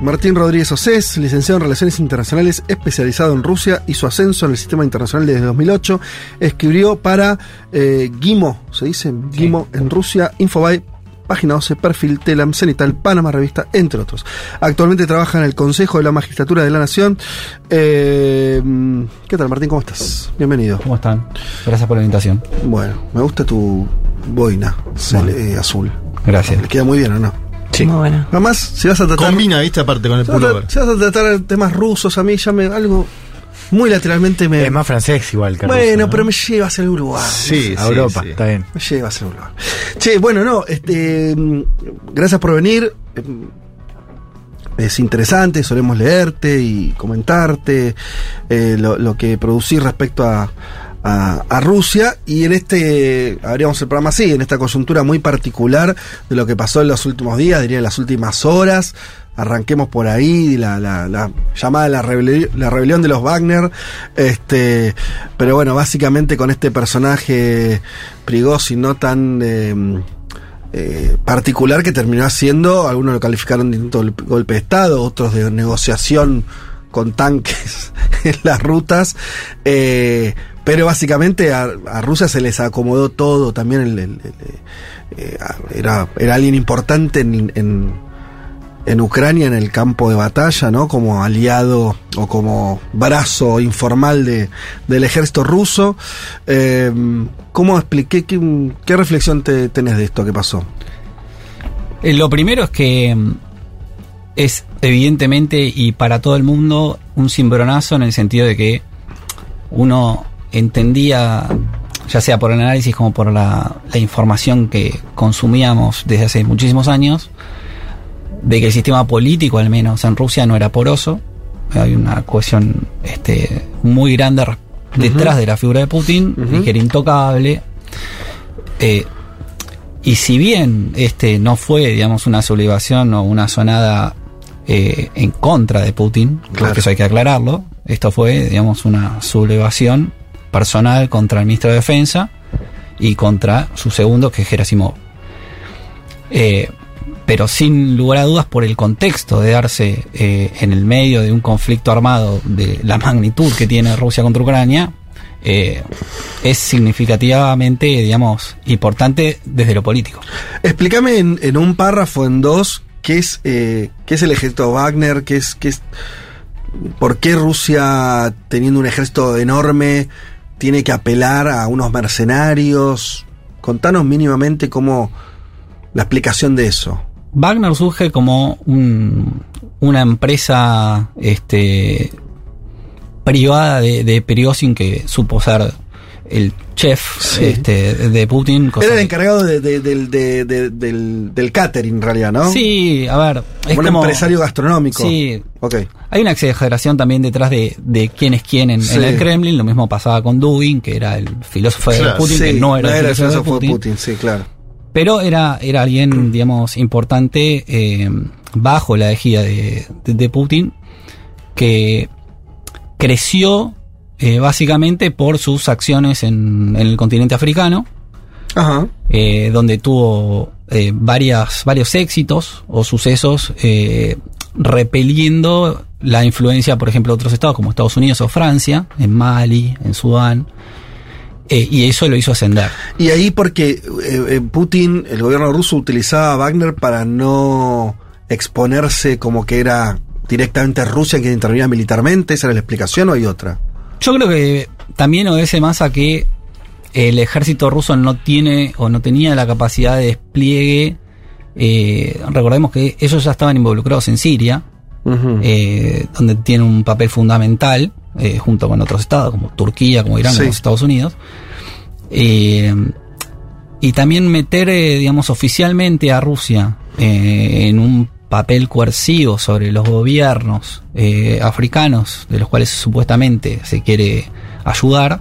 Martín Rodríguez Océs, licenciado en Relaciones Internacionales, especializado en Rusia y su ascenso en el sistema internacional desde 2008. Escribió para eh, Gimo, se dice Gimo en Rusia, Infobay, Página 12, Perfil, Telam, Cenital, Panamá Revista, entre otros. Actualmente trabaja en el Consejo de la Magistratura de la Nación. Eh, ¿Qué tal, Martín? ¿Cómo estás? Bienvenido. ¿Cómo están? Gracias por la invitación. Bueno, me gusta tu boina Bueno. eh, azul. Gracias. Le queda muy bien, ¿o no? Sí. Muy bueno. Además, si vas a tratar. Combina, viste, aparte con el si a, pullover. si vas a tratar temas rusos, a mí ya me. algo muy lateralmente me. Es más francés igual que bueno, ruso, ¿no? pero me lleva hacia el Uruguay. Sí, A sí, Europa, sí. está bien. Me lleva hacia el Uruguay. Che, bueno, no, este. mm, Gracias por venir. Eh, Es interesante, solemos leerte y comentarte eh, lo, lo que producís respecto a, a- Rusia. Y en este, abríamos el programa así, en esta coyuntura muy particular de lo que pasó en los últimos días, diría en las últimas horas. Arranquemos por ahí, la, la, la llamada la, la rebelión de los Wagner. Este, pero bueno, básicamente con este personaje Prigozhin no tan eh, eh, particular que terminó haciendo, algunos lo calificaron de golpe de Estado, otros de negociación con tanques en las rutas, eh, pero básicamente a, Rusia se les acomodó todo, también eh, era, era alguien importante en, en, en Ucrania en el campo de batalla, ¿no? Como aliado o como brazo informal de, del ejército ruso. Eh, ¿Cómo expliqué? ¿Qué, qué reflexión te, tenés de esto que pasó? Eh, Lo primero es que mm, es evidentemente y para todo el mundo un cimbronazo en el sentido de que uno entendía, ya sea por el análisis como por la, la información que consumíamos desde hace muchísimos años, de que el sistema político, al menos en Rusia, no era poroso. Hay una cohesión este, muy grande detrás de la figura de Putin, y que era intocable. Eh, y si bien este no fue, digamos, una sublevación o una sonada eh, en contra de Putin, Claro. porque eso hay que aclararlo, esto fue, digamos, una sublevación personal contra el ministro de Defensa y contra su segundo, que es Gerasimov. Eh, pero sin lugar a dudas por el contexto de darse eh, en el medio de un conflicto armado de la magnitud que tiene Rusia contra Ucrania, eh, es significativamente, digamos, importante desde lo político. Explícame en, en un párrafo, en dos, qué es, qué es el ejército Wagner, qué es, qué es, por qué Rusia, teniendo un ejército enorme, tiene que apelar a unos mercenarios. Contanos mínimamente cómo la explicación de eso. Wagner surge como un- una empresa este, privada de, de Prigozhin que supo ser el chef Sí. este, de Putin. cosa Era el que- encargado de- de- del- de- de- del, del catering, en realidad, ¿no? Sí, a ver. Es un como, empresario gastronómico. Sí. Ok. Hay una exageración también detrás de, de quién es quién en, el Kremlin. Lo mismo pasaba con Dugin, que era el filósofo de Putin, Sí, que no era, el el filósofo de filósofo de Putin. Putin, sí, claro. Pero era, era alguien, digamos, importante eh, bajo la ejida de, de- de Putin, que creció eh, básicamente por sus acciones en, en el continente africano, Ajá. eh, donde tuvo eh, varias, varios éxitos o sucesos eh, repeliendo la influencia, por ejemplo, de otros estados como Estados Unidos o Francia, en Mali, en Sudán, eh, y eso lo hizo ascender. Y ahí porque eh, eh, Putin, el gobierno ruso utilizaba a Wagner para no exponerse como que era directamente Rusia quien intervenía militarmente, ¿esa era la explicación o hay otra? Yo creo que también obedece más a que el ejército ruso no tiene o no tenía la capacidad de despliegue. eh, recordemos que ellos ya estaban involucrados en Siria, eh, donde tiene un papel fundamental, eh, junto con otros estados como Turquía, como Irán, Sí. como Estados Unidos. Y también meter, digamos, oficialmente a Rusia en un papel coercivo sobre los gobiernos eh, africanos, de los cuales supuestamente se quiere ayudar,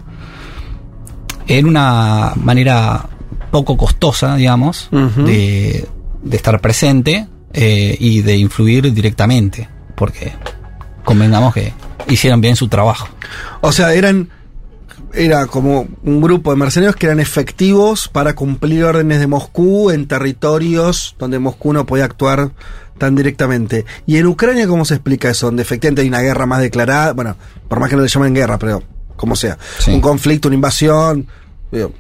en una manera poco costosa, digamos, de estar presente eh, y de influir directamente, porque convengamos que hicieron bien su trabajo. O sea, eran. Era como un grupo de mercenarios que eran efectivos para cumplir órdenes de Moscú en territorios donde Moscú no podía actuar tan directamente. ¿Y en Ucrania cómo se explica eso? Donde efectivamente hay una guerra más declarada, bueno, por más que no le llamen guerra, pero como sea, Sí. un conflicto, una invasión, digo,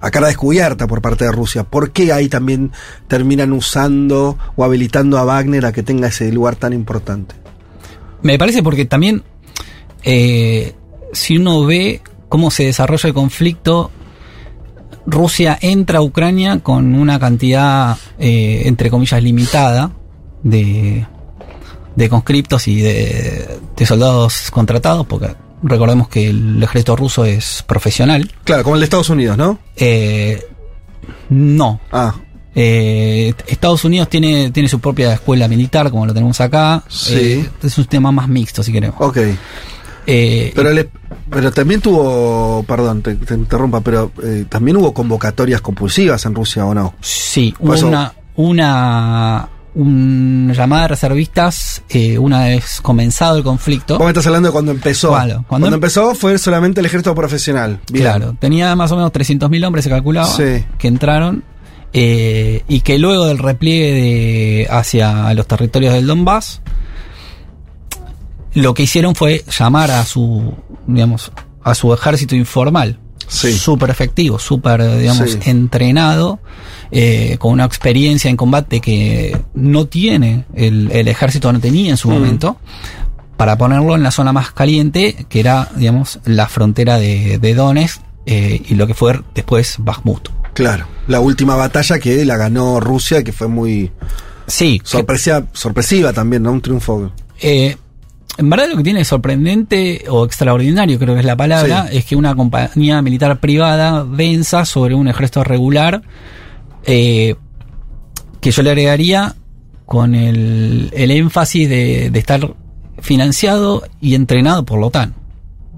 a cara descubierta por parte de Rusia. ¿Por qué ahí también terminan usando o habilitando a Wagner a que tenga ese lugar tan importante? Me parece porque también, eh, si uno ve cómo se desarrolla el conflicto, Rusia entra a Ucrania con una cantidad, eh, entre comillas, limitada de, de conscriptos y de, de soldados contratados, porque recordemos que el ejército ruso es profesional. Claro, como el de Estados Unidos, ¿no? Eh, no, Ah, eh, Estados Unidos tiene, tiene su propia escuela militar, como lo tenemos acá. Sí. Eh, es un tema más mixto, si queremos. ok. Eh, Pero, le- pero también tuvo, perdón, te, te interrumpa, pero eh, también hubo convocatorias compulsivas en Rusia, ¿o no? sí, por hubo eso- una, una, una llamada de reservistas eh, una vez comenzado el conflicto. Vos me estás hablando de cuando empezó. Claro, cuando, cuando em- empezó fue solamente el ejército profesional. Bien. Claro, tenía más o menos 300.000 hombres, se calculaba, Sí. que entraron. eh, y que luego del repliegue de, hacia los territorios del Donbass, lo que hicieron fue llamar a su, digamos, a su ejército informal. Sí. Súper efectivo, súper, digamos, Sí. entrenado, eh, con una experiencia en combate que no tiene, el, el ejército no tenía en su Mm. momento, para ponerlo en la zona más caliente, que era, digamos, la frontera de, de Donetsk, eh, y lo que fue después Bakhmut. Claro. La última batalla que la ganó Rusia, que fue muy Sí, que- sorpresiva, sorpresiva también, ¿no? Un triunfo. Eh, en verdad lo que tiene sorprendente o extraordinario, creo que es la palabra, Sí. es que una compañía militar privada venza sobre un ejército regular, eh, que yo le agregaría con el, el énfasis de, de estar financiado y entrenado por la OTAN.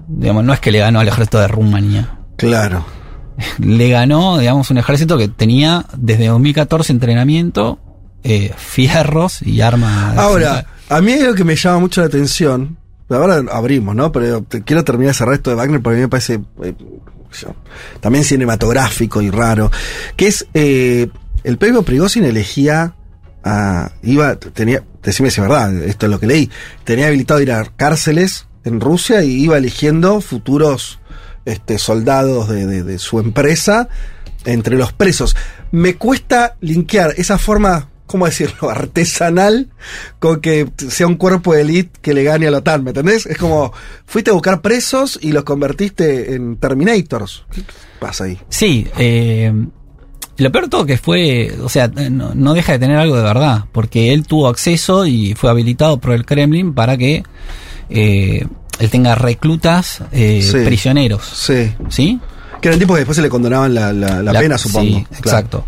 Digamos, no es que le ganó al ejército de Rumanía. Claro. Le ganó, digamos, un ejército que tenía desde 2014 entrenamiento, eh, fierros y armas. Ahora, a mí hay algo que me llama mucho la atención. Ahora abrimos, ¿no? Pero quiero terminar ese resto de Wagner porque a mí me parece eh, también cinematográfico y raro. Que es eh, el propio Prigozhin elegía a. iba, tenía, decime si es verdad, esto es lo que leí. Tenía habilitado ir a cárceles en Rusia y iba eligiendo futuros este, soldados de, de- de su empresa entre los presos. Me cuesta linkear esa forma, ¿cómo decirlo?, artesanal con que sea un cuerpo de élite que le gane a la OTAN, ¿me entendés? Es como, fuiste a buscar presos y los convertiste en Terminators. ¿Qué pasa ahí? Sí, eh, lo peor de todo que fue, o sea, no, no deja de tener algo de verdad, porque él tuvo acceso y fue habilitado por el Kremlin para que eh, él tenga reclutas eh, Sí. prisioneros, Sí. ¿sí? Que eran tipos que después se le condonaban la, la- la La- pena, supongo. Sí, Claro. exacto.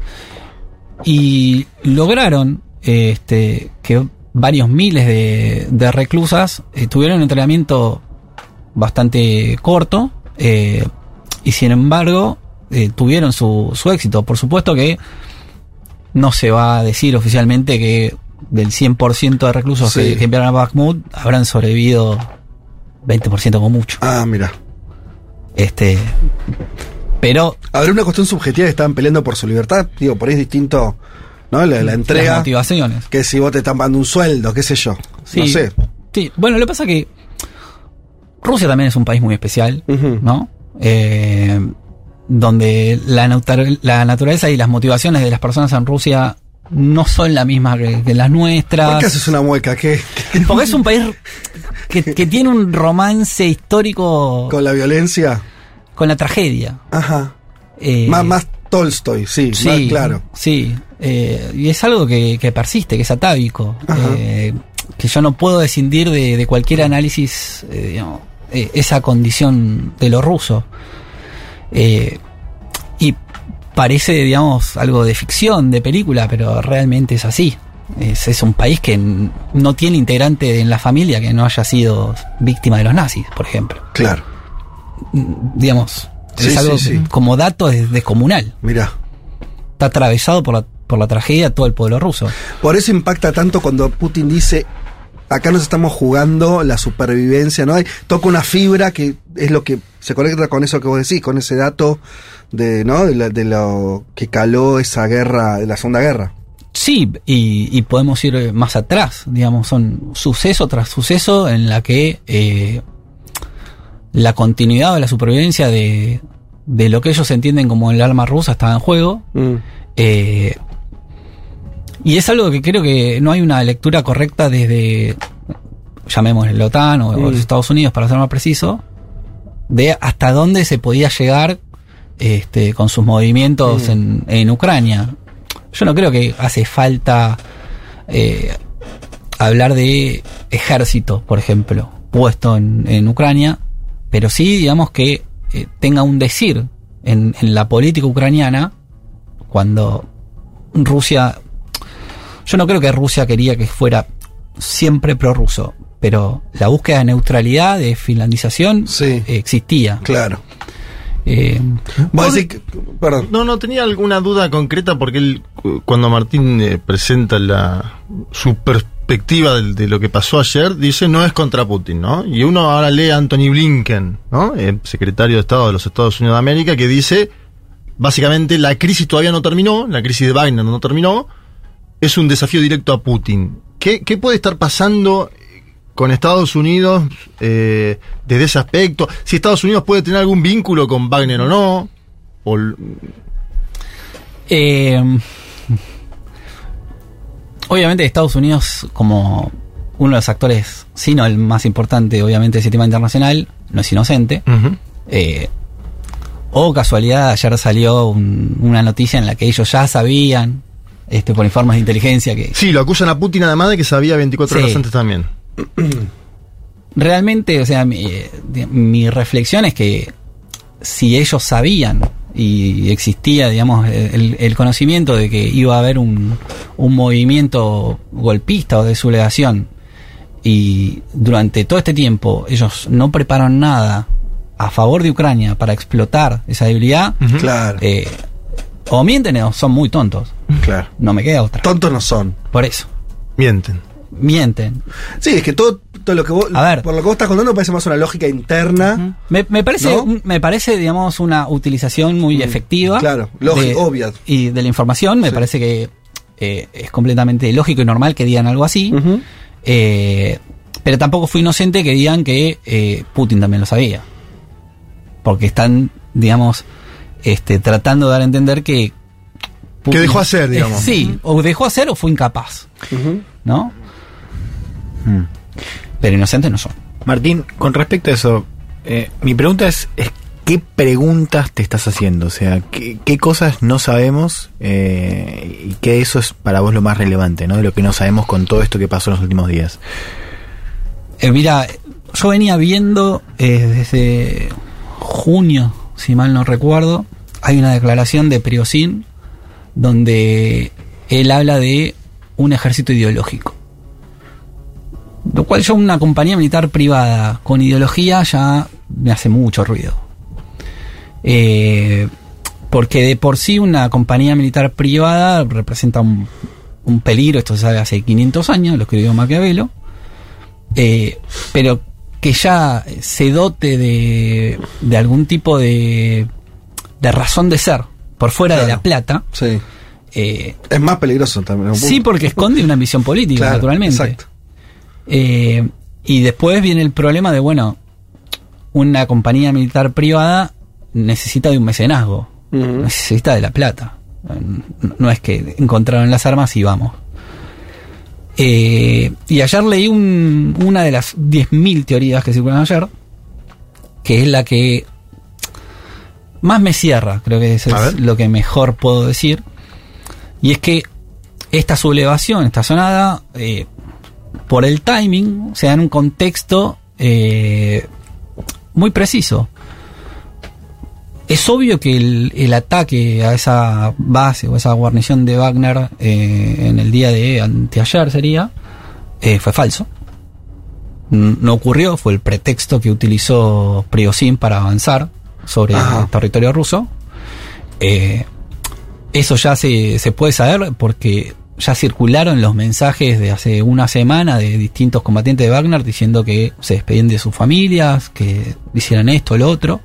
Y lograron este, que varios miles de, de reclusas eh, tuvieron un entrenamiento bastante corto eh, y sin embargo eh, tuvieron su, su éxito. Por supuesto que no se va a decir oficialmente que del 100% de reclusos Sí. que, que enviaron a Bakhmut habrán sobrevivido 20% como mucho. Ah, mira. Este, pero Habrá una cuestión subjetiva que estaban peleando por su libertad. Digo, por ahí es distinto, ¿no? La, la las entrega. motivaciones. Que si vos te están pagando un sueldo, qué sé yo. Sí, No sé. sí. Bueno, lo que pasa es que Rusia también es un país muy especial. ¿no? Eh, donde la, naturaleza y las motivaciones de las personas en Rusia no son las mismas que, que las ¿Por nuestras. qué haces una mueca? ¿Qué? qué- Porque es un país que, que tiene un romance histórico ¿Con la violencia? Con la tragedia. Ajá. Eh, Más, más Tolstoy, sí, Sí, más claro. Sí, eh, y es algo que, que persiste, que es atávico, eh, que yo no puedo descindir de, de cualquier análisis, eh, digamos, eh, esa condición de lo ruso. Eh, y parece, digamos, algo de ficción, de película, pero realmente es así. Es, es un país que no tiene integrante en la familia que no haya sido víctima de los nazis, por ejemplo. Claro. Digamos, Sí, es algo sí, sí. como dato es descomunal. Mirá. Está atravesado por la, por la tragedia todo el pueblo ruso. Por eso impacta tanto cuando Putin dice, acá nos estamos jugando la supervivencia, ¿no? Toca una fibra que es lo que se conecta con eso que vos decís, con ese dato de, ¿no? De, la- de lo que caló esa guerra, de la Segunda Guerra. Sí, y, y podemos ir más atrás, digamos, son suceso tras suceso en la que eh, la continuidad o la supervivencia de, de lo que ellos entienden como el arma rusa estaba en juego. Mm. Eh, y es algo que creo que no hay una lectura correcta desde, llamémosle la OTAN o, o los Mm. Estados Unidos, para ser más preciso, de hasta dónde se podía llegar este, con sus movimientos Mm. en, en Ucrania. Yo no creo que hace falta eh, hablar de ejército, por ejemplo, puesto en, en Ucrania, pero sí, digamos, que eh, tenga un decir en, en la política ucraniana cuando Rusia... Yo no creo que Rusia quería que fuera siempre prorruso, pero la búsqueda de neutralidad, de finlandización, Sí. existía. Claro. Eh, Vos decís que- perdón. No, no, tenía alguna duda concreta porque él, cu- cuando Martín eh, presenta la, su perspectiva de, lo que pasó ayer, dice no es contra Putin, ¿no? Y uno ahora lee a Anthony Blinken, ¿no? Secretario de Estado de los Estados Unidos de América, que dice, básicamente, la crisis todavía no terminó, la crisis de Wagner no terminó, es un desafío directo a Putin. ¿Qué, qué puede estar pasando con Estados Unidos eh, desde ese aspecto? Si Estados Unidos puede tener algún vínculo con Wagner o no, o Eh, obviamente Estados Unidos como uno de los actores, si no el más importante obviamente del sistema internacional, no es inocente. Eh, o casualidad, ayer salió un- una noticia en la que ellos ya sabían, este, por informes de inteligencia, que Sí, lo acusan a Putin además de que sabía 24 Sí. horas antes también. realmente, o sea, mi, eh, mi reflexión es que si ellos sabían y existía, digamos, el, el conocimiento de que iba a haber un, un movimiento golpista o de sublevación y durante todo este tiempo ellos no prepararon nada a favor de Ucrania para explotar esa debilidad, Claro. eh, o mienten o son muy tontos. claro. No me queda otra. Tontos no son. Por eso, Mienten. mienten. Sí, es que todo, todo lo que vos, A ver. por lo que vos estás contando parece más una lógica interna. Me, me parece, ¿No? un- me parece, digamos, una utilización muy efectiva. claro, lógico, de- obvia. Y de la información, me Sí. parece que eh, es completamente lógico y normal que digan algo así. Eh, pero tampoco fue inocente que digan que eh, Putin también lo sabía. Porque están, digamos, este, tratando de dar a entender que. Que dejó hacer, digamos. sí, o dejó hacer o fue incapaz. ¿no? Mm. Pero inocentes no son. Martín, con respecto a eso, eh, mi pregunta es, es, ¿qué preguntas te estás haciendo? O sea, ¿qué, qué cosas no sabemos eh, y qué eso es para vos lo más relevante, ¿no? De lo que no sabemos con todo esto que pasó en los últimos días. Eh, mira, yo venía viendo eh, desde junio, si mal no recuerdo, hay una declaración de Priosin donde él habla de un ejército ideológico. Lo cual yo una compañía militar privada con ideología ya me hace mucho ruido. Eh, porque de por sí una compañía militar privada representa un, un peligro, esto se sabe hace 500 años, lo escribió Maquiavelo, eh, pero que ya se dote de, de algún tipo de, de razón de ser por fuera de la plata, Sí. eh, Es más peligroso también. sí porque esconde una ambición política, Claro, naturalmente. Exacto. Eh, y después viene el problema de, bueno, una compañía militar privada necesita de un mecenazgo, necesita de la plata. No es que encontraron las armas y vamos. Eh, y ayer leí un- una de las 10.000 teorías que circulan ayer, que es la que más me cierra, creo que eso es lo que mejor puedo decir. Y es que esta sublevación, esta sonada, eh, por el timing, se da en un contexto eh, muy preciso. es obvio que el, el ataque a esa base o esa guarnición de Wagner eh, en el día de anteayer sería, eh, fue falso. No ocurrió, fue el pretexto que utilizó Prigozhin para avanzar sobre Ajá. el territorio ruso. Eso ya se, se puede saber porque ya circularon los mensajes de hace una semana de distintos combatientes de Wagner diciendo que se despedían de sus familias, que hicieran esto, lo otro.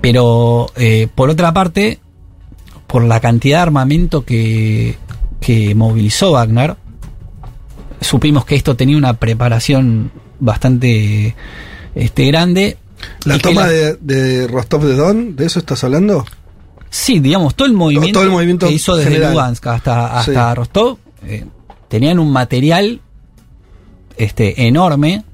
Pero eh, por otra parte, por la cantidad de armamento que, que movilizó Wagner, supimos que esto tenía una preparación bastante este, grande. La toma la- de, de Rostov de Don, ¿de eso estás hablando? Sí, digamos, todo el movimiento, todo el movimiento que hizo desde general. Lugansk hasta, hasta Sí. Rostov, eh, tenían un material este, enorme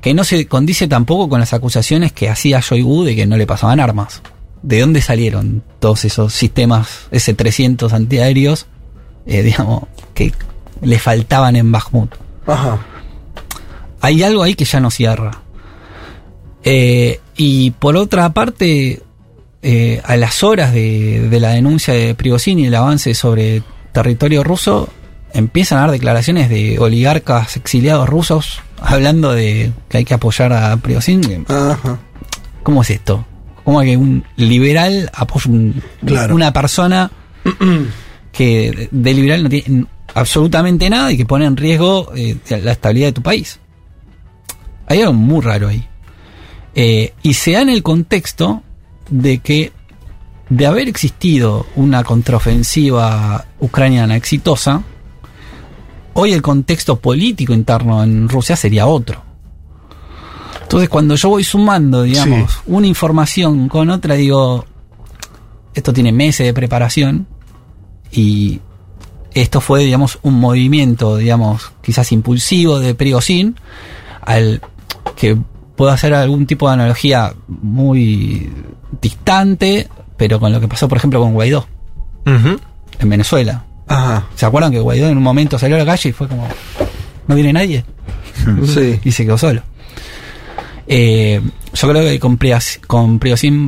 que no se condice tampoco con las acusaciones que hacía Shoigu de que no le pasaban armas. ¿De dónde salieron todos esos sistemas S-300 antiaéreos, eh, digamos, que le faltaban en Bakhmut? Ajá. hay algo ahí que ya no cierra. Eh, y por otra parte, eh, a las horas de, de la denuncia de Prigozhin y el avance sobre territorio ruso, empiezan a dar declaraciones de oligarcas exiliados rusos hablando de que hay que apoyar a Prigozhin. Ajá. ¿Cómo es esto? ¿Cómo que un liberal apoya un- Claro. una persona que de liberal no tiene absolutamente nada y que pone en riesgo eh, la estabilidad de tu país? Hay algo muy raro ahí. Eh, y se da en el contexto de que de haber existido una contraofensiva ucraniana exitosa, hoy el contexto político interno en Rusia sería otro. Entonces cuando yo voy sumando, digamos, Sí. una información con otra, digo, esto tiene meses de preparación y esto fue, digamos, un movimiento, digamos, quizás impulsivo de Prigozhin, al que puedo hacer algún tipo de analogía muy distante, pero con lo que pasó, por ejemplo, con Guaidó en Venezuela. Ajá. ¿Se acuerdan que Guaidó en un momento salió a la calle y fue como, no viene nadie? Sí. y se quedó solo. Eh, yo creo que con, Prias- con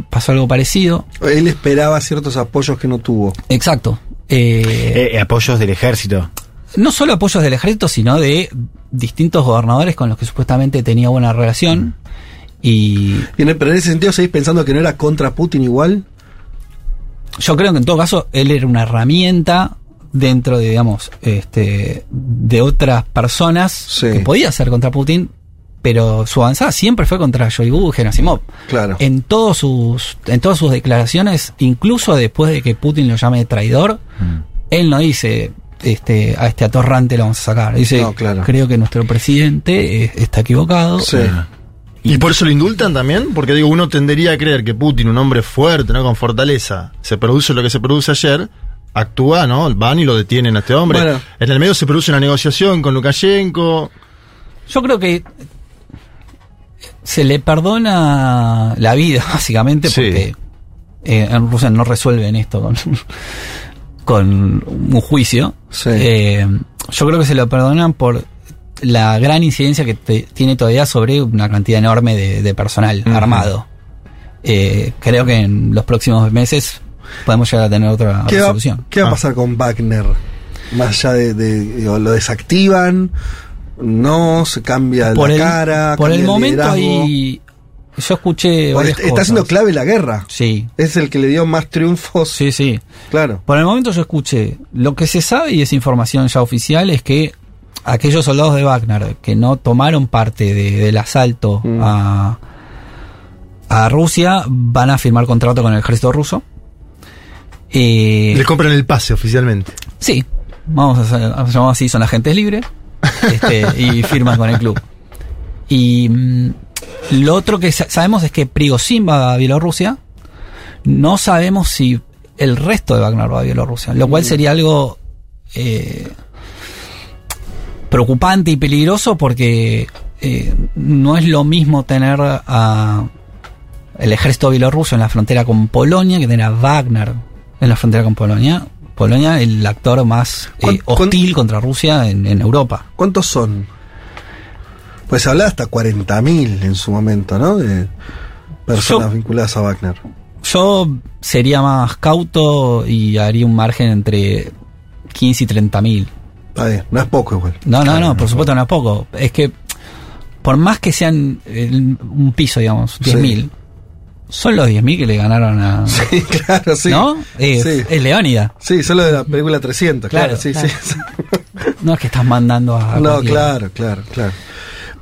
pasó algo parecido. Él esperaba ciertos apoyos que no tuvo. Exacto. Eh, Eh, apoyos del ejército. No solo apoyos del ejército, sino de distintos gobernadores con los que supuestamente tenía buena relación. Y Y en- pero en ese sentido, ¿seguís pensando que no era contra Putin igual? yo creo que en todo caso él era una herramienta dentro de, digamos, este, de otras personas Sí. que podía ser contra Putin, pero su avanzada siempre fue contra Shoigu y Gerasimov. Claro. En todos sus, en todas sus declaraciones, incluso después de que Putin lo llame traidor, él no dice este, a este atorrante lo vamos a sacar. Dice, No, claro. creo que nuestro presidente eh, está equivocado. Sí. ¿Y por eso lo indultan también? Porque digo, uno tendería a creer que Putin, un hombre fuerte, ¿no? Con fortaleza, se produce lo que se produce ayer, actúa, ¿no? Van y lo detienen a este hombre. Bueno. En el medio se produce una negociación con Lukashenko. Yo creo que se le perdona la vida, básicamente, Sí. porque eh, en Rusia no resuelven esto con, con un juicio. Sí. Eh, yo creo que se lo perdonan por la gran incidencia que te- tiene todavía sobre una cantidad enorme de, de personal armado. Eh, creo que en los próximos meses podemos llegar a tener otra ¿Qué va, resolución. qué va a Ah. pasar con Wagner? Más allá de, de- digo, lo desactivan, no, se cambia por la el, cara. por el momento liderazgo. ahí yo escuché Bueno, está, cosas. clave la guerra. Sí, Es el que le dio más triunfos. sí, sí. Claro. Por el momento yo escuché, lo que se sabe y es información ya oficial es que aquellos soldados de Wagner que no tomaron parte de- del asalto Mm. a, a Rusia van a firmar contrato con el ejército ruso. Eh, Le compran el pase oficialmente. sí, vamos a, a llamar así, son agentes libres este, y firman con el club. Y mm, lo otro que sa- sabemos es que Prigozhin va a Bielorrusia. No sabemos si el resto de Wagner va a Bielorrusia, lo cual sería algo eh, preocupante y peligroso porque eh, no es lo mismo tener a el ejército bielorruso en la frontera con Polonia que tener a Wagner en la frontera con Polonia. Polonia, el actor más eh, ¿Cuán- cuán- hostil contra Rusia en, en Europa. ¿Cuántos son? Pues se hablaba hasta 40.000 en su momento, ¿no? De- personas Yo- vinculadas a Wagner. Yo sería más cauto y haría un margen entre 15 y 30 mil. Está bien, no es poco igual. No, no, no, por supuesto no es poco. Es que por más que sean el- un piso, digamos, 10 mil, son los 10 mil que le ganaron a... Sí, claro, sí. ¿No? Es, sí. es Leónida. Sí, solo de la película 300, claro, Claro, sí, claro. sí. No es que estás mandando a... No, cualquiera. claro, claro, claro.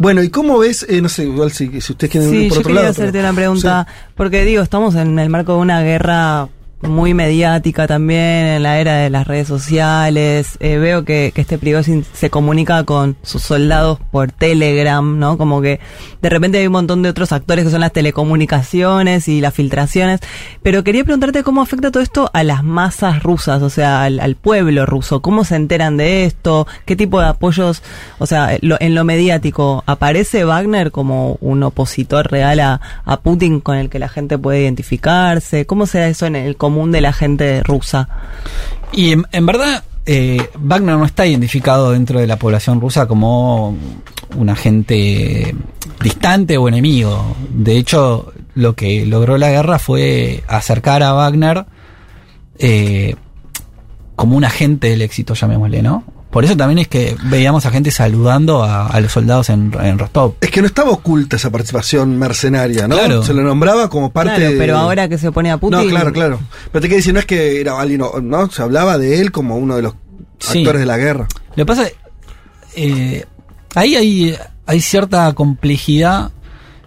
Bueno, ¿y cómo ves? eh, no sé, igual si, si ustedes quieren Sí, por yo otro quería lado. hacerte pero- una pregunta, porque digo, estamos en el marco de una guerra muy mediática también, en la era de las redes sociales. Eh, veo que, este Prigozhin se comunica con sus soldados por Telegram, ¿no? Como que de repente hay un montón de otros actores que son las telecomunicaciones y las filtraciones. Pero quería preguntarte cómo afecta todo esto a las masas rusas, o sea, al, pueblo ruso. ¿Cómo se enteran de esto? ¿Qué tipo de apoyos, o sea, lo- en lo mediático, aparece Wagner como un opositor real a, Putin con el que la gente puede identificarse? ¿Cómo se eso en el de la gente rusa? Y en, en verdad, eh, Wagner no está identificado dentro de la población rusa como un agente distante o enemigo. De hecho, lo que logró la guerra fue acercar a Wagner eh, como un agente del éxito, llamémosle, ¿no? Por eso también es que veíamos a gente saludando a, a los soldados en, en Rostov. Es que no estaba oculta esa participación mercenaria, ¿no? Claro. Se lo nombraba como parte Claro, de- pero ahora que se opone a Putin... No, claro, claro. Pero te quiero decir, no es que era alguien, ¿no? Se hablaba de él como uno de los Sí. actores de la guerra. Lo que pasa es eh, ahí hay, hay cierta complejidad.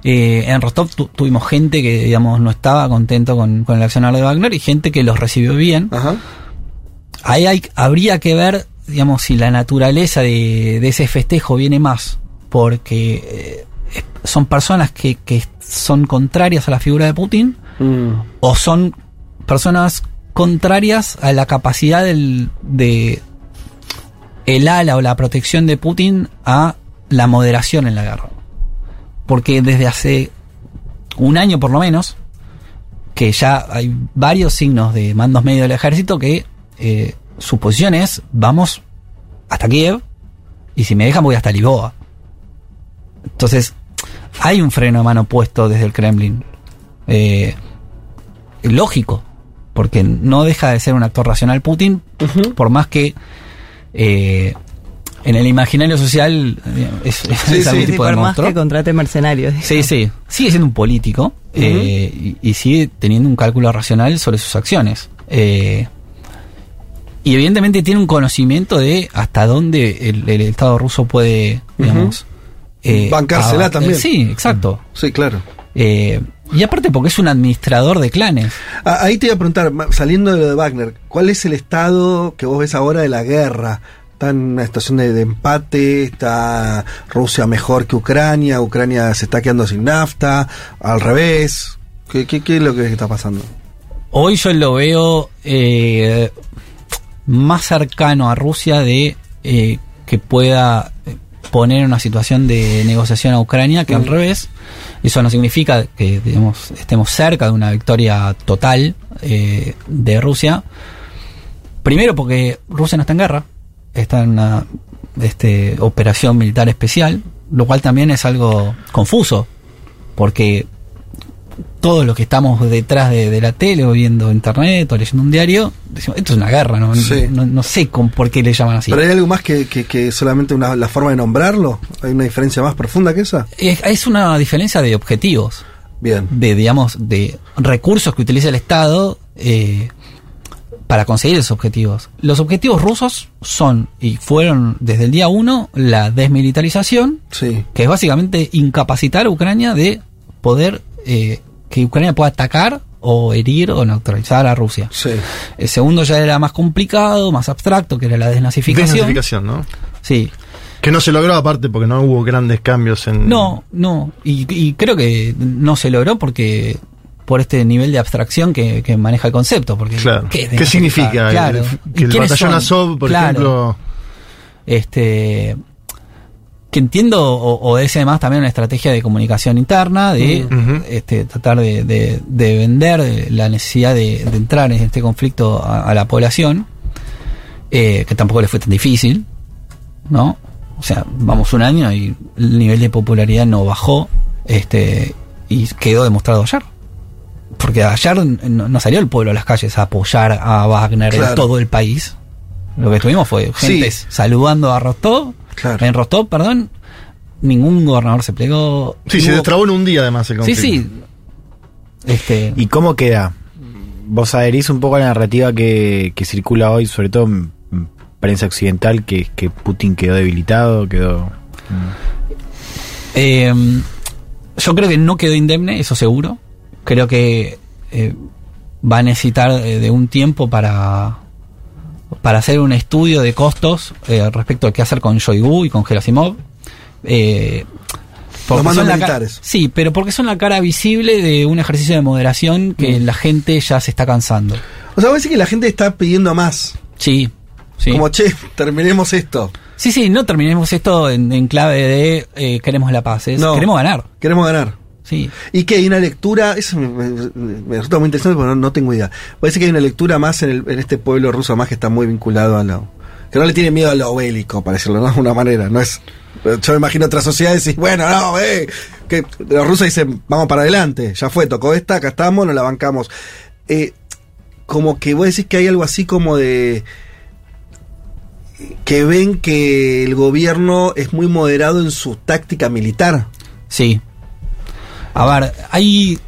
Eh, en Rostov tu- tuvimos gente que, digamos, no estaba contento con, con el accionar de Wagner y gente que los recibió bien. Ajá. Ahí hay, habría que ver, digamos, si la naturaleza de, de ese festejo viene más porque eh, son personas que, que son contrarias a la figura de Putin Mm. o son personas contrarias a la capacidad del, de el ala o la protección de Putin a la moderación en la guerra. Porque desde hace un año por lo menos, que ya hay varios signos de mandos medios del ejército que eh, su posición es vamos hasta Kiev y si me dejan voy hasta Lisboa. Entonces, hay un freno de mano puesto desde el Kremlin. Eh, lógico, porque no deja de ser un actor racional Putin, por más que eh, en el imaginario social eh, es, es Sí, algún sí, tipo por de más monstruo. que contrate mercenarios. Sí, sí, sigue siendo un político eh, y, y sigue teniendo un cálculo racional sobre sus acciones. Eh, y evidentemente tiene un conocimiento de hasta dónde el, el Estado ruso puede, digamos... eh, Bancársela abater- también. Sí, exacto. Sí, claro. Eh, y aparte porque es un administrador de clanes. Ah, ahí te iba a preguntar, saliendo de lo de Wagner, ¿cuál es el estado que vos ves ahora de la guerra? ¿Está en una situación de, de empate? ¿Está Rusia mejor que Ucrania? ¿Ucrania se está quedando sin nafta? ¿Al revés? ¿Qué, qué, qué es lo que está pasando? Hoy yo lo veo eh, más cercano a Rusia de eh, que pueda eh, poner en una situación de negociación a Ucrania que al revés. Eso no significa que digamos, estemos cerca de una victoria total eh, de Rusia. Primero porque Rusia no está en guerra, está en una este, operación militar especial, lo cual también es algo confuso, porque todos los que estamos detrás de, de la tele o viendo internet o leyendo un diario, decimos, esto es una guerra, no, Sí. no, no sé con, por qué le llaman así. ¿Pero hay algo más que, que- que solamente una, la forma de nombrarlo? ¿Hay una diferencia más profunda que esa? Es, es una diferencia de objetivos, Bien. de, digamos, de recursos que utiliza el Estado eh, para conseguir esos objetivos. Los objetivos rusos son, y fueron desde el día uno, la desmilitarización, Sí. que es básicamente incapacitar a Ucrania de poder eh, que Ucrania pueda atacar o herir o neutralizar a Rusia. Sí. El segundo ya era más complicado, más abstracto, que era la desnazificación. Desnazificación, ¿no? Sí. Que no se logró aparte porque no hubo grandes cambios en... No, no. Y, y creo que no se logró porque por este nivel de abstracción que, que maneja el concepto. Porque, Claro. ¿qué, ¿Qué, significa? Claro. El- ¿Y que el batallón? Azov, por Claro. ejemplo... Este. Que entiendo o- obedece además también una estrategia de comunicación interna, de este, tratar de, de- de vender la necesidad de, de entrar en este conflicto a, a la población, eh, que tampoco le fue tan difícil, ¿no? O sea, vamos un año y el nivel de popularidad no bajó, este, Y quedó demostrado ayer. Porque ayer no, no salió el pueblo a las calles a apoyar a Wagner Claro. en todo el país. Lo que tuvimos fue gente Sí. saludando a Rostov. Claro. En Rostov, perdón, ningún gobernador se plegó. Sí, se destrabó en un día además el Sí, conflicto. sí. Este, ¿Y cómo queda? Vos adherís un poco a la narrativa que, que circula hoy, sobre todo en en prensa occidental, que, que Putin quedó debilitado, quedó... Eh, yo creo que no quedó indemne, eso seguro. Creo que eh, va a necesitar eh, de un tiempo para, para hacer un estudio de costos eh, respecto a qué hacer con Shoigu y con Gerasimov. Eh, porque Los mandos son la. Sí, pero porque son la cara visible de un ejercicio de moderación que la gente ya se está cansando. O sea, parece que la gente está pidiendo más. Sí, sí. Como, che, terminemos esto. Sí, sí, no terminemos esto en, en clave de eh, queremos la paz, es No. queremos ganar. Queremos ganar. Sí. Y que hay una lectura, eso me, me- me resulta muy interesante porque no, no tengo idea. Parece que hay una lectura más en, el- en este pueblo ruso más que está muy vinculado a lo... Que no le tiene miedo a lo bélico, para decirlo ¿no? de alguna manera. No es... Yo me imagino otras sociedades y bueno, no, eh, que los rusos dicen, vamos para adelante, ya fue, tocó esta, acá estamos, nos la bancamos. Eh, como que vos decís que hay algo así como de que ven que el gobierno es muy moderado en su táctica militar. Sí. A ver, hay.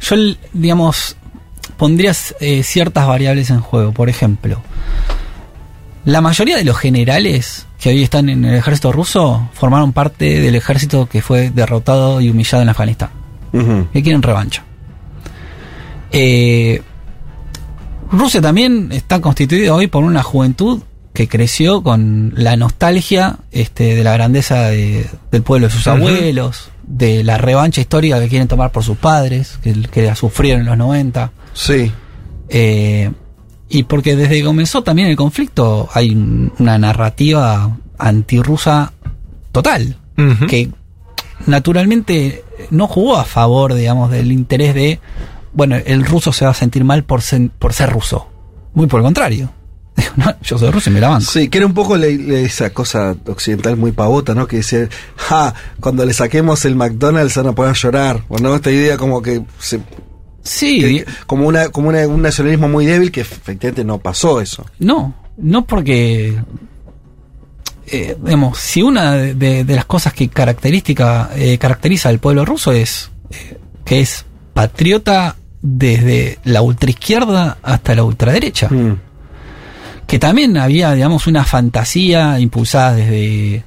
Yo, digamos, pondría eh, ciertas variables en juego. Por ejemplo, la mayoría de los generales que hoy están en el ejército ruso formaron parte del ejército que fue derrotado y humillado en Afganistán. Que quieren revancha. Eh, Rusia también está constituida hoy por una juventud que creció con la nostalgia este, de la grandeza de- del pueblo de sus abuelos, de la revancha histórica que quieren tomar por sus padres, que, que la sufrieron en los 90. Sí. Eh, y porque desde que comenzó también el conflicto hay un- una narrativa antirrusa total, que naturalmente no jugó a favor, digamos, del interés de, bueno, el ruso se va a sentir mal por ser, por ser ruso. Muy por el contrario. No, yo soy ruso y me la banco. Sí, que era un poco la- la- esa cosa occidental muy pavota, ¿no? Que dice, ja, cuando le saquemos el McDonald's van a poder llorar. Bueno, esta idea como que, se- Sí, que- como una como una- un nacionalismo muy débil que efectivamente no pasó eso. No, no porque, eh, digamos, si una de, de- de las cosas que característica, eh, caracteriza al pueblo ruso es eh, que es patriota desde la ultraizquierda hasta la ultraderecha, Mm. Que también había, digamos, una fantasía impulsada desde,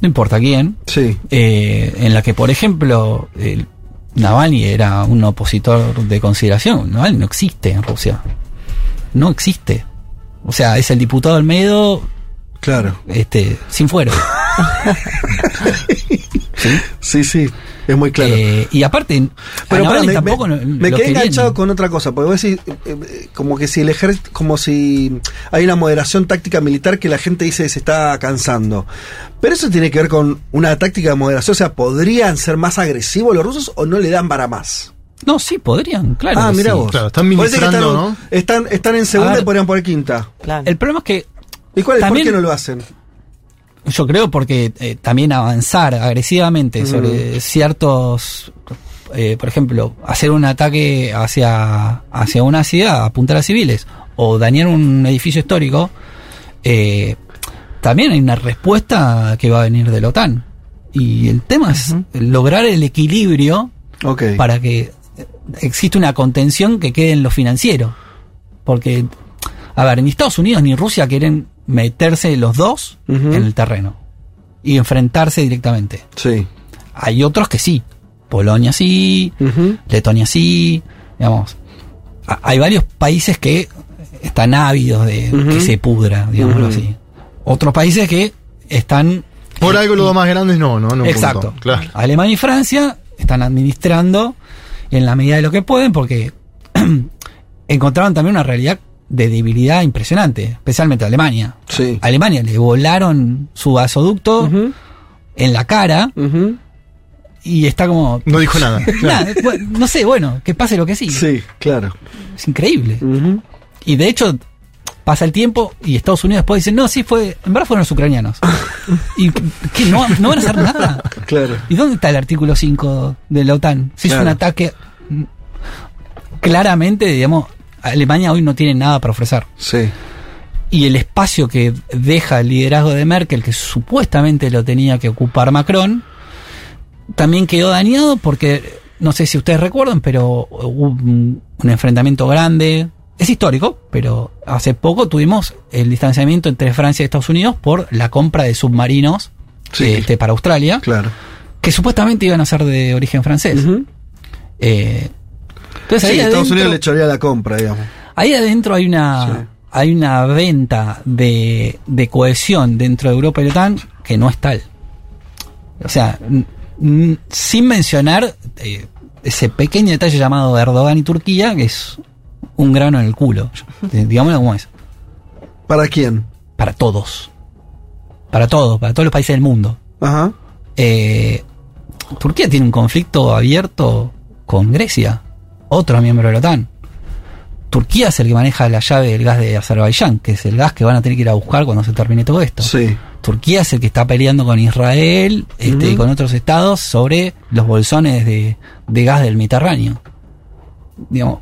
no importa quién, Sí. eh, en la que, por ejemplo, el Navalny era un opositor de consideración. Navalny no existe en Rusia. No existe. O sea, es el diputado del medio Claro. este, sin fuero. Sí, sí. Es muy claro. Eh, y aparte, Pero me, tampoco me- lo- me lo quedé enganchado con otra cosa, porque vos decís, eh, eh, como que si el ejército, como si hay una moderación táctica militar que la gente dice se está cansando. Pero eso tiene que ver con una táctica de moderación, o sea, ¿podrían ser más agresivos los rusos o no le dan para más? No, sí, podrían, claro. ah, mira sí. vos. Claro, están Parece que ministrando, están, ¿no? Están, están en segunda ver. y podrían poner quinta. Claro. El problema es que ¿Y cuál es por qué no lo hacen? Yo creo porque eh, también avanzar agresivamente sobre ciertos, eh, por ejemplo, hacer un ataque hacia, hacia una ciudad, apuntar a civiles o dañar un edificio histórico, eh, también hay una respuesta que va a venir de la OTAN. Y el tema es lograr el equilibrio para que exista una contención que quede en lo financiero. Porque, a ver, ni Estados Unidos ni Rusia quieren meterse los dos en el terreno y enfrentarse directamente. Sí. Hay otros que sí. Polonia sí. Letonia sí, digamos. Hay varios países que están ávidos de que se pudra, digámoslo así. Otros países que están Por algo los dos más grandes no, ¿no? Exacto. punto. Claro. Alemania y Francia están administrando en la medida de lo que pueden porque encontraron también una realidad de debilidad impresionante, especialmente Alemania. Sí. A Alemania le volaron su gasoducto en la cara y está como... No dijo nada. No sé, bueno, que pase lo que sí. Sí, claro. Es increíble. Y de hecho, pasa el tiempo y Estados Unidos después dice, no, sí, fue, en verdad fueron los ucranianos. ¿Y qué? ¿No, no van a hacer nada? Claro. ¿Y dónde está el artículo 5 de la OTAN? Si es un ataque. Claramente, digamos, Alemania hoy no tiene nada para ofrecer. Sí. Y el espacio que deja el liderazgo de Merkel, que supuestamente lo tenía que ocupar Macron, también quedó dañado porque, no sé si ustedes recuerdan, pero hubo un, un enfrentamiento grande. Es histórico, pero hace poco tuvimos el distanciamiento entre Francia y Estados Unidos por la compra de submarinos Sí. este, para Australia, Claro. que supuestamente iban a ser de origen francés. Eh, entonces Sí, ahí Estados adentro- Unidos le chorea la compra, digamos. Ahí adentro hay una, Sí. hay una venta de, de cohesión dentro de Europa y la OTAN que no es tal. O sea, sin mencionar eh, ese pequeño detalle llamado Erdogan y Turquía, que es un grano en el culo. Eh, Digámoslo como es. ¿Para quién? Para todos. Para todos, para todos los países del mundo. Ajá. Eh, Turquía tiene un conflicto abierto con Grecia, otro miembro de la OTAN. Turquía es el que maneja la llave del gas de Azerbaiyán, que es el gas que van a tener que ir a buscar cuando se termine todo esto. Sí. Turquía es el que está peleando con Israel este, y con otros estados sobre los bolsones de, de gas del Mediterráneo. Digamos,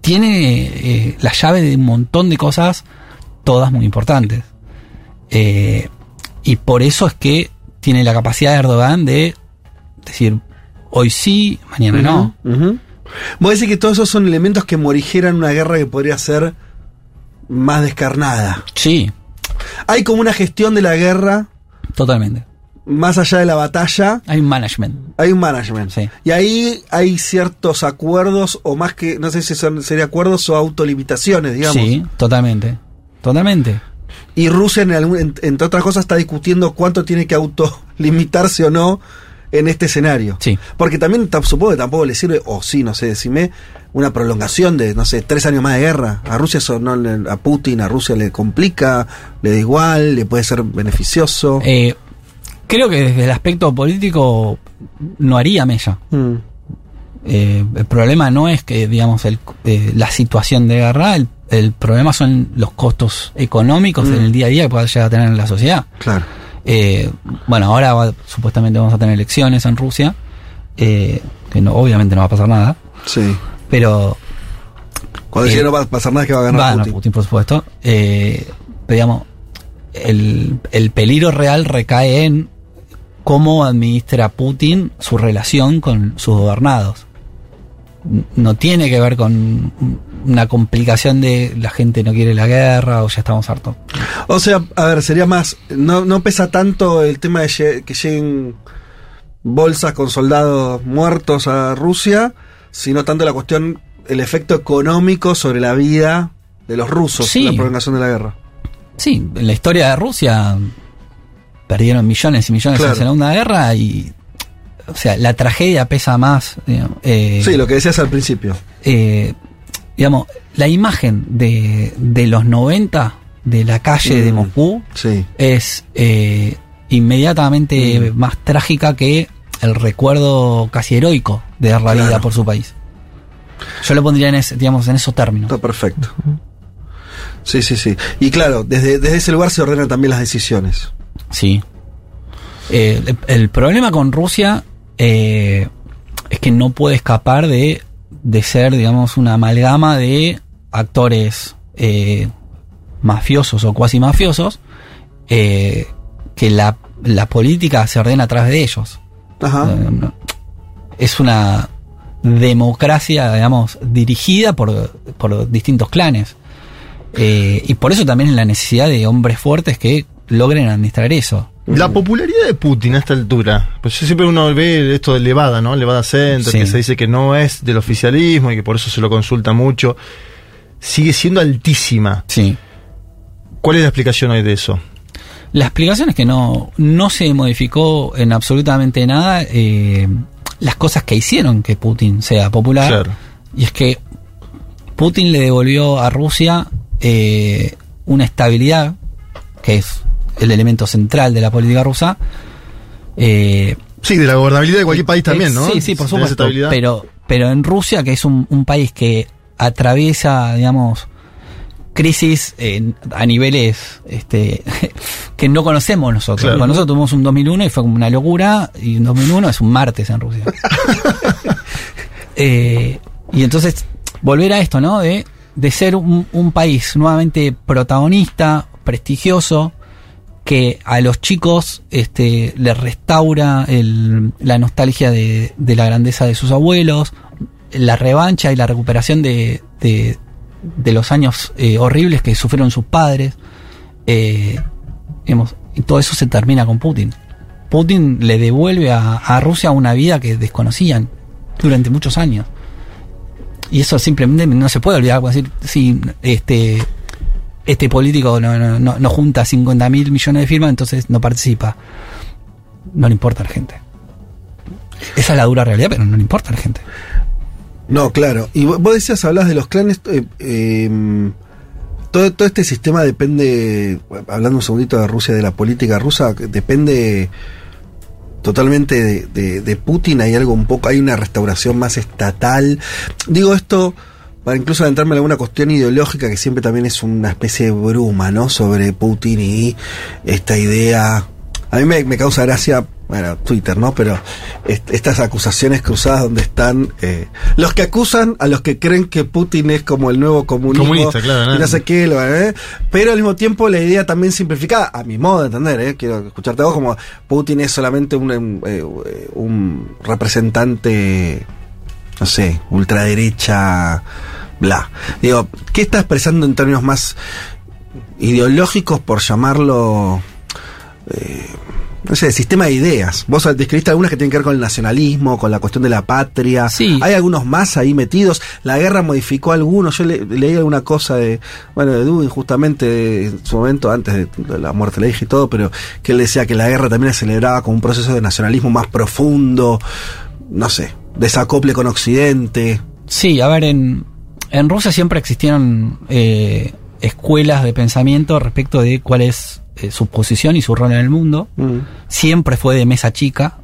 tiene eh, la llave de un montón de cosas, todas muy importantes. Eh, y por eso es que tiene la capacidad de Erdogan de decir, hoy sí, mañana no. Ujú. Vos decís que todos esos son elementos que morigeran una guerra que podría ser más descarnada. Sí, Hay como una gestión de la guerra totalmente. más allá de la batalla. Hay un management. Hay un management. Sí. Y ahí hay ciertos acuerdos, o más que, no sé si son sería acuerdos o autolimitaciones, digamos. Sí, totalmente. Totalmente. Y Rusia, en algún- en- entre otras cosas, está discutiendo cuánto tiene que autolimitarse o no en este escenario. Sí. Porque también tam- supongo que tampoco le sirve, o sí, no sé, decime, una prolongación de, no sé, tres años más de guerra. A Rusia eso no le- a Putin, a Rusia le complica, le da igual, le puede ser beneficioso. Eh, creo que desde el aspecto político no haría mella. Mm, Eh, el problema no es que, digamos, el, eh, la situación de guerra, el, el problema son los costos económicos Mm. en el día a día que pueda llegar a tener en la sociedad. claro. Eh, bueno, ahora va- supuestamente vamos a tener elecciones en Rusia, eh, que no, obviamente no va a pasar nada, Sí. pero Cuando Eh, no va a pasar nada que va a ganar va a ganar Putin. Putin, por supuesto. Eh, digamos, el, el peligro real recae en cómo administra Putin su relación con sus gobernados. No tiene que ver con una complicación de la gente no quiere la guerra o ya estamos hartos. O sea, a ver, sería más. No, no pesa tanto el tema de que lleguen bolsas con soldados muertos a Rusia, sino tanto la cuestión, el efecto económico sobre la vida de los rusos, Sí. la prolongación de la guerra. Sí, en la historia de Rusia perdieron millones y millones en Claro. la Segunda Guerra y, o sea, la tragedia pesa más. digamos, eh, Sí, lo que decías al principio. eh, digamos, la imagen de, de los 90 de la calle de Mm. Moscú Sí. es eh, inmediatamente Mm. más trágica que el recuerdo casi heroico de dar la Claro. vida por su país. Yo lo pondría en, ese, digamos, en esos términos. Está perfecto. Sí, sí, sí. Y claro, desde, desde ese lugar se ordenan también las decisiones. Sí. Eh, el, el problema con Rusia eh, es que no puede escapar de, de ser, digamos, una amalgama de actores eh, mafiosos o cuasi mafiosos eh, que la, la política se ordena a través de ellos. Ajá. Eh, Es una democracia, digamos, dirigida por, por distintos clanes. Eh, y por eso también es la necesidad de hombres fuertes que logren administrar eso. La popularidad de Putin a esta altura, pues siempre uno ve esto de Levada, ¿no? Levada Center, Sí. que se dice que no es del oficialismo y que por eso se lo consulta mucho, sigue siendo altísima. Sí. ¿Cuál es la explicación hoy de eso? La explicación es que no, no se modificó en absolutamente nada eh, las cosas que hicieron que Putin sea popular. Claro. Y es que Putin le devolvió a Rusia eh, una estabilidad, que es el elemento central de la política rusa. Eh, Sí, de la gobernabilidad de cualquier país también, ¿no? Sí, sí, por supuesto. Pero, pero en Rusia, que es un, un país que atraviesa, digamos, crisis eh, a niveles este, que no conocemos nosotros. Claro. Bueno, nosotros tuvimos un 2001 y fue como una locura, y un 2001 es un martes en Rusia. Eh, y entonces, volver a esto, ¿no? De, de ser un, un país nuevamente protagonista, prestigioso, que a los chicos este, les restaura el- la nostalgia de, la grandeza de sus abuelos, la revancha y la recuperación de, de, los años eh, horribles que sufrieron sus padres. Eh, y todo eso se termina con Putin. Putin le devuelve a, a Rusia una vida que desconocían durante muchos años. Y eso simplemente no se puede olvidar. Decir, si este, este político no, no, no, no junta 50 mil millones de firmas, entonces no participa. No le importa a la gente. Esa es la dura realidad, pero no le importa a la gente. No, claro. Y vos decías, hablas de los clanes. eh, eh, todo, todo este sistema depende, hablando un segundito de Rusia, de la política rusa, depende totalmente de- de Putin. Hay algo un poco, hay una restauración más estatal. Digo esto para incluso adentrarme en alguna cuestión ideológica que siempre también es una especie de bruma, ¿no? Sobre Putin y esta idea. A mí me, me causa gracia, bueno, Twitter, ¿no? Pero est- estas acusaciones cruzadas donde están eh, los que acusan a los que creen que Putin es como el nuevo comunismo Comunista, claro, y no ¿no? sé qué, lo- ¿eh? pero al mismo tiempo la idea también simplificada, a mi modo de entender, ¿eh? quiero escucharte a vos como Putin es solamente un, eh, un representante, no sé, ultraderecha, bla. Digo, ¿qué está expresando en términos más ideológicos por llamarlo... eh, no sé, sistema de ideas. Vos describiste algunas que tienen que ver con el nacionalismo, con la cuestión de la patria. Sí. Hay algunos más ahí metidos. La guerra modificó algunos. Yo le- leí alguna cosa de, bueno, de Dugin justamente en su momento, antes de, la muerte de la hija y todo, pero que él decía que la guerra también se celebraba como un proceso de nacionalismo más profundo. No sé, desacople con Occidente. Sí, a ver, en, en Rusia siempre existieron eh, escuelas de pensamiento respecto de cuál es eh, su posición y su rol en el mundo. Mm. Siempre fue de mesa chica.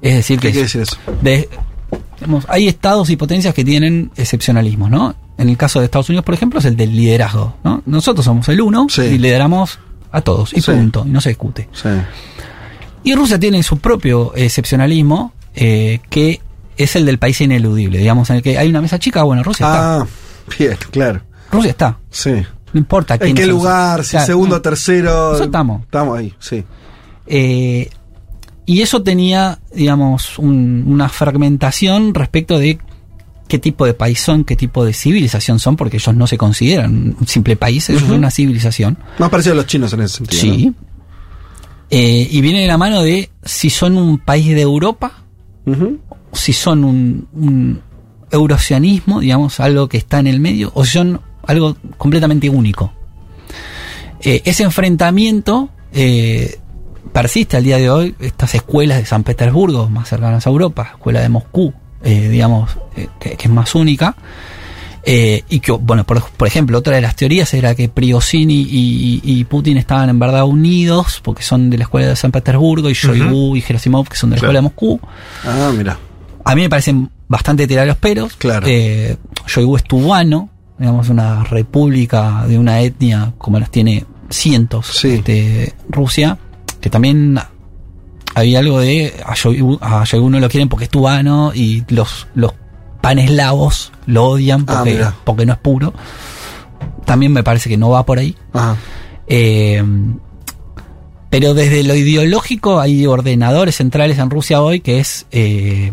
Es decir, ¿Qué que quiere decir eso? de- digamos, hay estados y potencias que tienen excepcionalismos, ¿no? En el caso de Estados Unidos, por ejemplo, es el del liderazgo, ¿no? Nosotros somos el uno Sí. y lideramos a todos, y Sí. punto, y no se discute. Sí. Y Rusia tiene su propio excepcionalismo, eh, que es el del país ineludible, digamos, en el que hay una mesa chica, bueno, Rusia está. Ah, bien, claro. Rusia está. Sí. No importa ¿En quién qué es el- lugar? Si Claro, segundo, no. tercero. Estamos. Estamos ahí, sí. Eh, y eso tenía, digamos, un- una fragmentación respecto de qué tipo de país son, qué tipo de civilización son, porque ellos no se consideran un simple país, ellos son una civilización. Más parecido a los chinos en ese sentido. Sí. Eh, y viene de la mano de si son un país de Europa, si son un, un eurocianismo, digamos, algo que está en el medio, o si son algo completamente único. Eh, ese enfrentamiento eh, persiste al día de hoy, estas escuelas de San Petersburgo, más cercanas a Europa, escuela de Moscú, eh, digamos, que es más única. Eh, y que, bueno, por, por ejemplo, otra de las teorías era que Prigozhin y, Putin estaban en verdad unidos, porque son de la escuela de San Petersburgo, y Shoigu y Gerasimov, que son de la Claro. escuela de Moscú. Ah, mira. A mí me parecen bastante tirar los pelos. Claro. Eh, Shoigu es tubano, digamos, una república de una etnia como las tiene cientos Sí. de Rusia, que también había algo de a Shoigu, a Shoigu no lo quieren porque es tubano y los, los paneslavos lo odian Ah, porque, porque no es puro. También me parece que no va por ahí. Ajá. Eh, pero desde lo ideológico hay ordenadores centrales en Rusia hoy que es eh,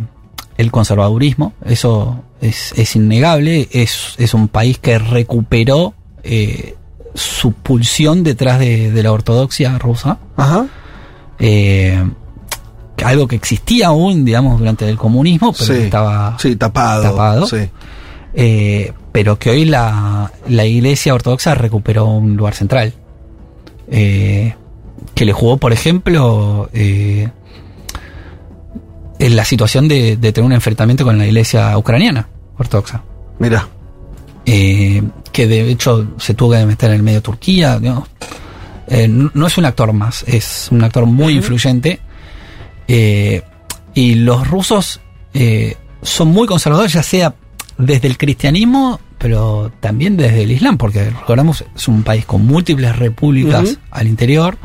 el conservadurismo. Eso es, es innegable. Es, es un país que recuperó eh, su pulsión detrás de, de la ortodoxia rusa. Ajá. Algo que existía aún, digamos, durante el comunismo, pero Sí. que estaba Sí, tapado. Tapado. Sí. eh, pero que hoy la, la iglesia ortodoxa recuperó un lugar central. Eh, que le jugó, por ejemplo, eh, en la situación de, de tener un enfrentamiento con la iglesia ucraniana ortodoxa. Mira. Eh, que de hecho se tuvo que meter en el medio de Turquía. digamos. No, no es un actor más, es un actor muy influyente. Eh, y los rusos eh, son muy conservadores, ya sea desde el cristianismo, pero también desde el Islam, porque recordamos, es un país con múltiples repúblicas al interior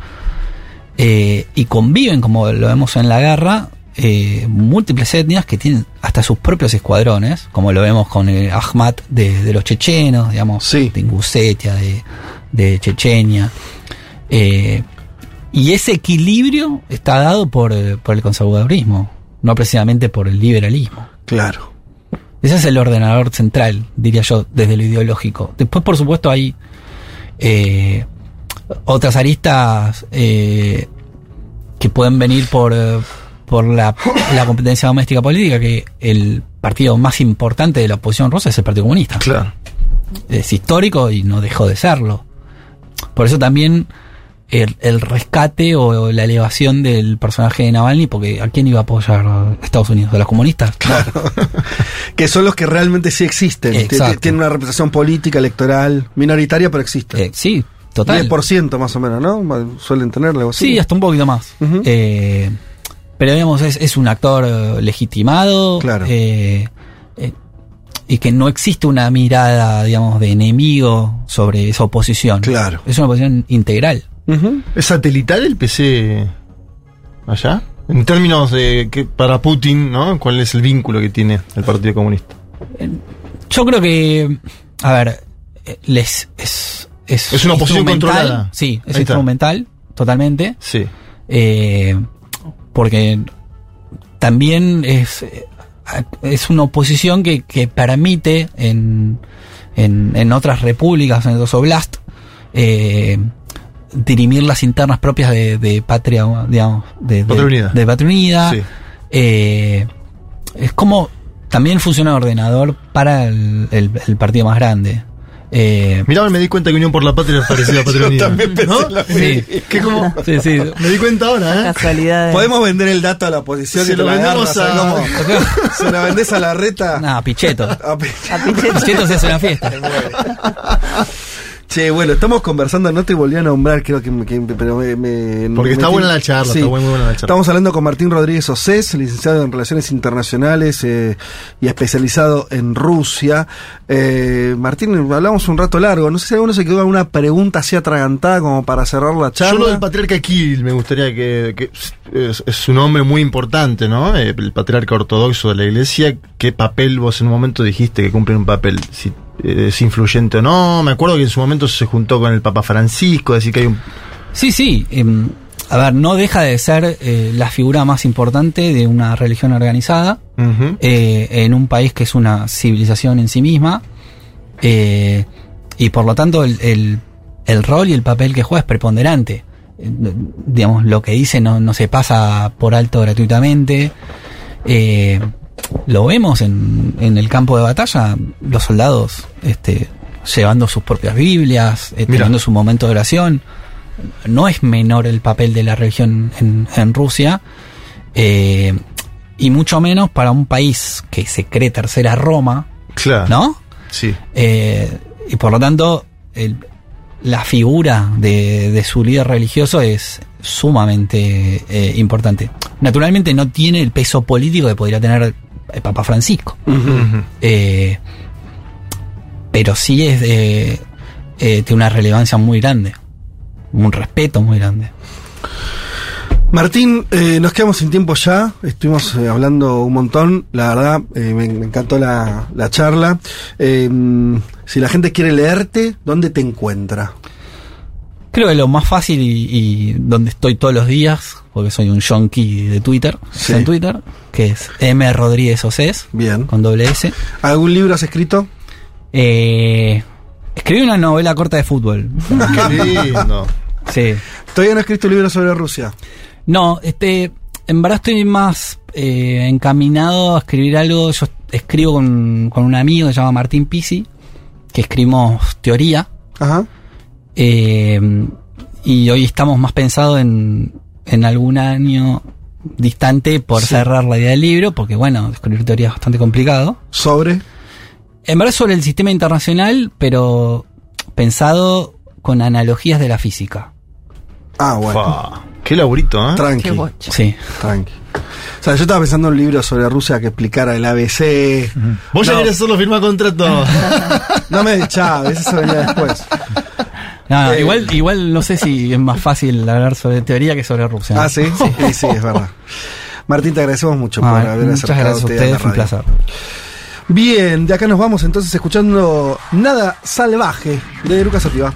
eh, y conviven, como lo vemos en la guerra, eh, múltiples etnias que tienen hasta sus propios escuadrones, como lo vemos con el Ahmad de, de los chechenos, digamos, Sí. de Ingusetia, de, de Chechenia. Eh, y ese equilibrio está dado por, eh, por el conservadurismo, no precisamente por el liberalismo. Claro. Ese es el ordenador central, diría yo, desde lo ideológico. Después, por supuesto, hay eh, otras aristas eh, que pueden venir por, eh, por la, la competencia doméstica política, que el partido más importante de la oposición rusa es el Partido Comunista. Claro. Es histórico y no dejó de serlo. Por eso también el, el rescate o la elevación del personaje de Navalny, porque ¿a quién iba a apoyar Estados Unidos? ¿A los comunistas? Claro. Que son los que realmente sí existen. Tienen una representación política, electoral, minoritaria, pero existen. Eh, sí, total. 10% más o menos, ¿no? Suelen algo así. Sí, hasta un poquito más. Eh, pero digamos, es, es un actor eh, legitimado. Claro. eh, eh, y que no existe una mirada, digamos, de enemigo sobre esa oposición. Claro. Es una oposición integral. ¿Es satelital el PC allá? En términos de que para Putin, ¿no? ¿Cuál es el vínculo que tiene el Partido Comunista? Yo creo que, a ver, eh, les es es, Es una oposición instrumental. controlada. Sí, es instrumental, totalmente. Sí. Eh, porque también es, eh, es una oposición que, que permite en, en, en otras repúblicas, en otros oblast, eh, dirimir las internas propias de, de Patria, digamos, de, de- Patria Unida. de Patria Unida. Sí. Eh, es como también funciona de ordenador para el, el- el partido más grande. Eh, Mirá, me di cuenta que Unión por la Patria es parecida a Patria Unida. también pensé ¿No? lo sí, Que como... sí, sí. Me di cuenta ahora, ¿eh? Casualidades. Podemos vender el dato a la oposición Se y lo vendemos agarras, a-. Se la vendés a la reta. Nada, Pichetto. A pe- A Pichetto. Pichetto se hace una fiesta. Che, bueno, estamos conversando, no te volví a nombrar, creo que, pero me, me- Porque me está metí- buena la charla, Sí. está muy buena la charla. Estamos hablando con Martín Rodríguez Océs, licenciado en Relaciones Internacionales eh, y especializado en Rusia. Eh, Martín, hablamos un rato largo, no sé si alguno se quedó con una pregunta así atragantada como para cerrar la charla. Yo lo del patriarca Kirill me gustaría que, que es, es un hombre muy importante, ¿no? Eh, El patriarca ortodoxo de la iglesia. ¿Qué papel vos en un momento dijiste que cumple un papel? Si es influyente o no. Me acuerdo que en su momento se juntó con el Papa Francisco, así que hay un... Sí, sí. em, a ver, no deja de ser eh, la figura más importante de una religión organizada eh, en un país que es una civilización en sí misma. eh, y por lo tanto, el, el- el rol y el papel que juega es preponderante. Digamos, lo que dice no, no se pasa por alto gratuitamente. Lo vemos en, en el campo de batalla, los soldados este, llevando sus propias Biblias, eh, teniendo su momento de oración. No es menor el papel de la religión en, en Rusia, eh, y mucho menos para un país que se cree tercera Roma, Claro. ¿no? Sí. Eh, y por lo tanto, el- la figura de, de su líder religioso es sumamente eh, importante. Naturalmente no tiene el peso político que podría tener el Papa Francisco, eh, pero sí es de, eh, una relevancia muy grande, un respeto muy grande. Martín, eh, nos quedamos sin tiempo ya, estuvimos eh, hablando un montón, la verdad, eh, me, me encantó la, la charla. Si la gente quiere leerte, ¿dónde te encuentra? Creo que lo más fácil y, y donde estoy todos los días, porque soy un junkie de Twitter, Sí. en Twitter, que es M. Rodríguez Océs, Bien. con doble S. ¿Algún libro has escrito? Eh, escribí una novela corta de fútbol. Qué lindo. sí. Todavía no he escrito un libro sobre Rusia. No, este, en verdad estoy más eh, encaminado a escribir algo. Yo escribo con, con un amigo que se llama Martín Pisi, que escribimos teoría. Ajá. Eh, y hoy estamos más pensados en, en algún año distante por Sí. cerrar la idea del libro, porque bueno, escribir teoría es bastante complicado. Sobre. En verdad sobre el sistema internacional, pero pensado con analogías de la física. Ah, bueno. Qué laburito, ¿eh? Tranqui. Qué. Sí. Tranqui. O sea, yo estaba pensando en un libro sobre Rusia que explicara el ABC. Vos ya No. querés solo firmar contrato. No me de Chávez, eso venía después. No, Eh, igual, igual no sé si es más fácil hablar sobre teoría que sobre Rusia. Ah, sí, sí, sí, es verdad. Martín, te agradecemos mucho por haber muchas acercado gracias a ustedes, fue un placer. Bien, de acá nos vamos entonces escuchando Nada Salvaje de Lucas Otiva.